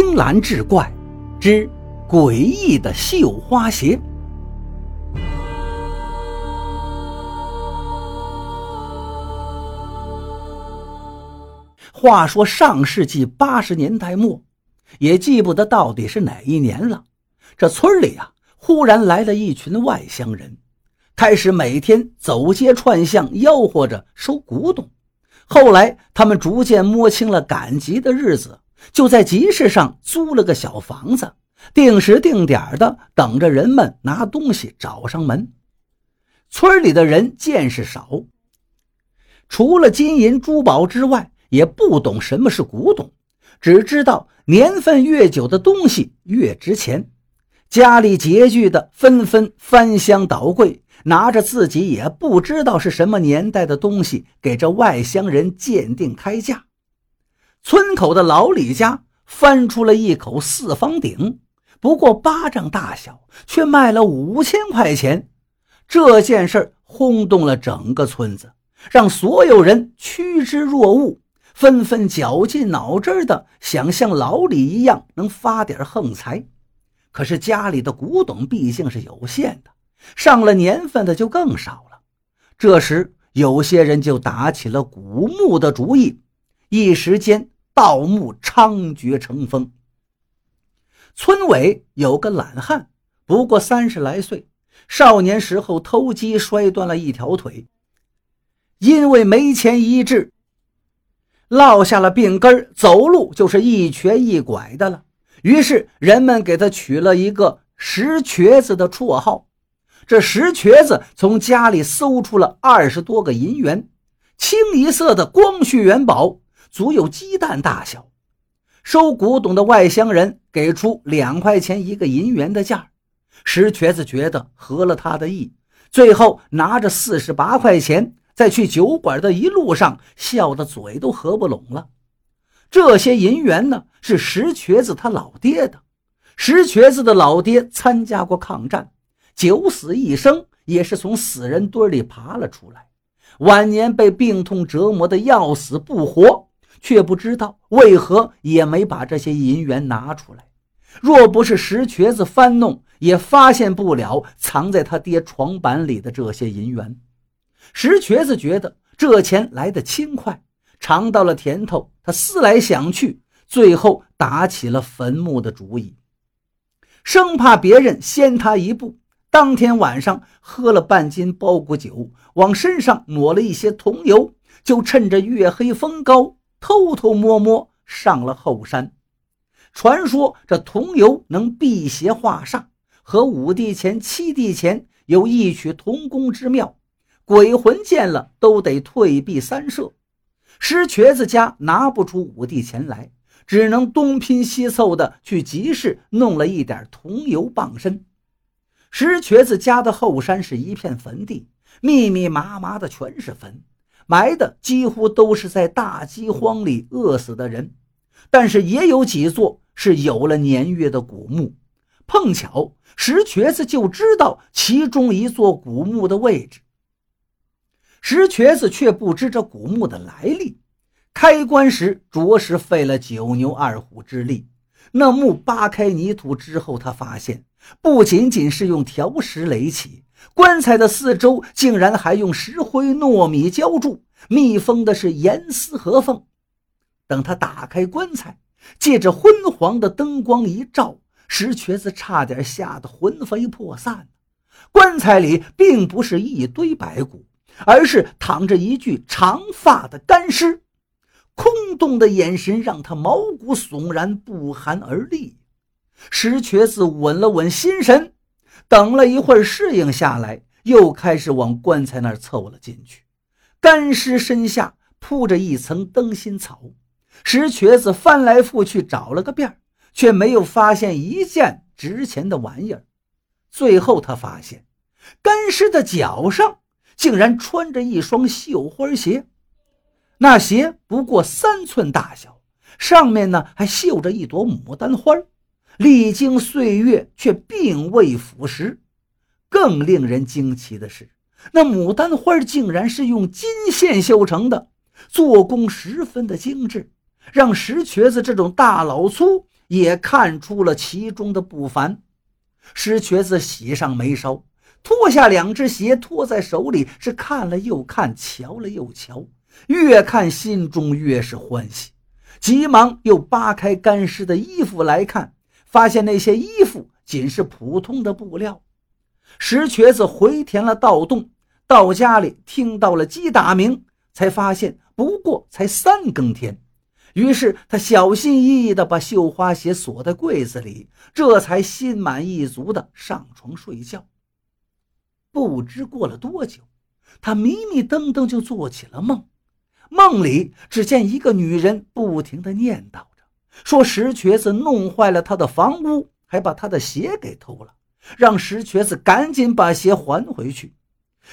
青蓝志怪之诡异的绣花鞋。话说上世纪八十年代末，也记不得到底是哪一年了。这村里啊，忽然来了一群外乡人，开始每天走街串巷，吆喝着收古董。后来，他们逐渐摸清了赶集的日子。就在集市上租了个小房子，定时定点的等着人们拿东西找上门。村里的人见识少，除了金银珠宝之外，也不懂什么是古董，只知道年份越久的东西越值钱。家里拮据的纷纷翻箱倒柜，拿着自己也不知道是什么年代的东西，给这外乡人鉴定开价。村口的老李家翻出了一口四方鼎，不过巴掌大小，却卖了五千块钱。这件事轰动了整个村子，让所有人趋之若鹜，纷纷绞尽脑汁的想像老李一样能发点横财。可是家里的古董毕竟是有限的，上了年份的就更少了。这时，有些人就打起了古墓的主意。一时间，盗墓猖獗成风。村委有个懒汉，不过三十来岁，少年时候偷鸡摔断了一条腿，因为没钱医治，落下了病根走路就是一瘸一拐的了。于是人们给他取了一个“石瘸子”的绰号。这石瘸子从家里搜出了二十多个银元，清一色的光绪元宝。足有鸡蛋大小，收古董的外乡人给出两块钱一个银元的价，石瘸子觉得合了他的意，最后拿着四十八块钱，在去酒馆的一路上笑得嘴都合不拢了。这些银元呢，是石瘸子他老爹的。石瘸子的老爹参加过抗战，九死一生，也是从死人堆里爬了出来，晚年被病痛折磨得要死不活。却不知道为何也没把这些银元拿出来。若不是石瘸子翻弄，也发现不了藏在他爹床板里的这些银元。石瘸子觉得这钱来得轻快，尝到了甜头，他思来想去，最后打起了坟墓的主意，生怕别人先他一步。当天晚上喝了半斤包谷酒，往身上抹了一些桐油，就趁着月黑风高。偷偷摸摸上了后山，传说这桐油能辟邪化煞，和五帝钱、七帝钱有异曲同工之妙，鬼魂见了都得退避三舍。石瘸子家拿不出五帝钱来，只能东拼西凑的去集市弄了一点桐油傍身。石瘸子家的后山是一片坟地，密密麻麻的全是坟。埋的几乎都是在大饥荒里饿死的人，但是也有几座是有了年月的古墓。碰巧石瘸子就知道其中一座古墓的位置。石瘸子却不知这古墓的来历，开棺时着实费了九牛二虎之力。那墓扒开泥土之后，他发现不仅仅是用条石垒起。棺材的四周竟然还用石灰、糯米浇筑，密封的是严丝合缝。等他打开棺材，借着昏黄的灯光一照，石瘸子差点吓得魂飞魄散。棺材里并不是一堆白骨，而是躺着一具长发的干尸，空洞的眼神让他毛骨悚然，不寒而栗。石瘸子稳了稳心神。等了一会儿，适应下来，又开始往棺材那儿凑了进去。干尸身下铺着一层灯芯草，石瘸子翻来覆去找了个遍，却没有发现一件值钱的玩意儿。最后，他发现干尸的脚上竟然穿着一双绣花鞋，那鞋不过三寸大小，上面呢还绣着一朵牡丹花。历经岁月，却并未腐蚀。更令人惊奇的是，那牡丹花竟然是用金线绣成的，做工十分的精致，让石瘸子这种大老粗也看出了其中的不凡。石瘸子喜上眉梢，脱下两只鞋，托在手里，是看了又看，瞧了又瞧，越看心中越是欢喜，急忙又扒开干湿的衣服来看，发现那些衣服仅是普通的布料。石瘸子回填了盗洞，到家里听到了鸡打鸣，才发现不过才三更天。于是他小心翼翼地把绣花鞋锁在柜子里，这才心满意足地上床睡觉。不知过了多久，他迷迷瞪瞪就做起了梦。梦里只见一个女人不停地念叨，说石瘸子弄坏了他的房屋，还把他的鞋给偷了，让石瘸子赶紧把鞋还回去。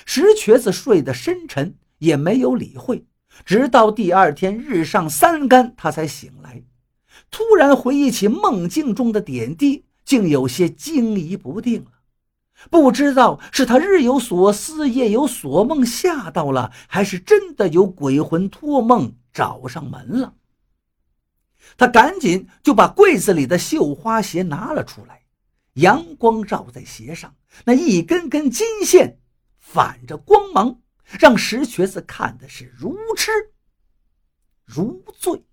石瘸子睡得深沉，也没有理会。直到第二天日上三竿，他才醒来，突然回忆起梦境中的点滴，竟有些惊疑不定了。不知道是他日有所思，夜有所梦吓到了，还是真的有鬼魂托梦找上门了。他赶紧就把柜子里的绣花鞋拿了出来，阳光照在鞋上，那一根根金线反着光芒。让石瘸子看的是如痴如醉。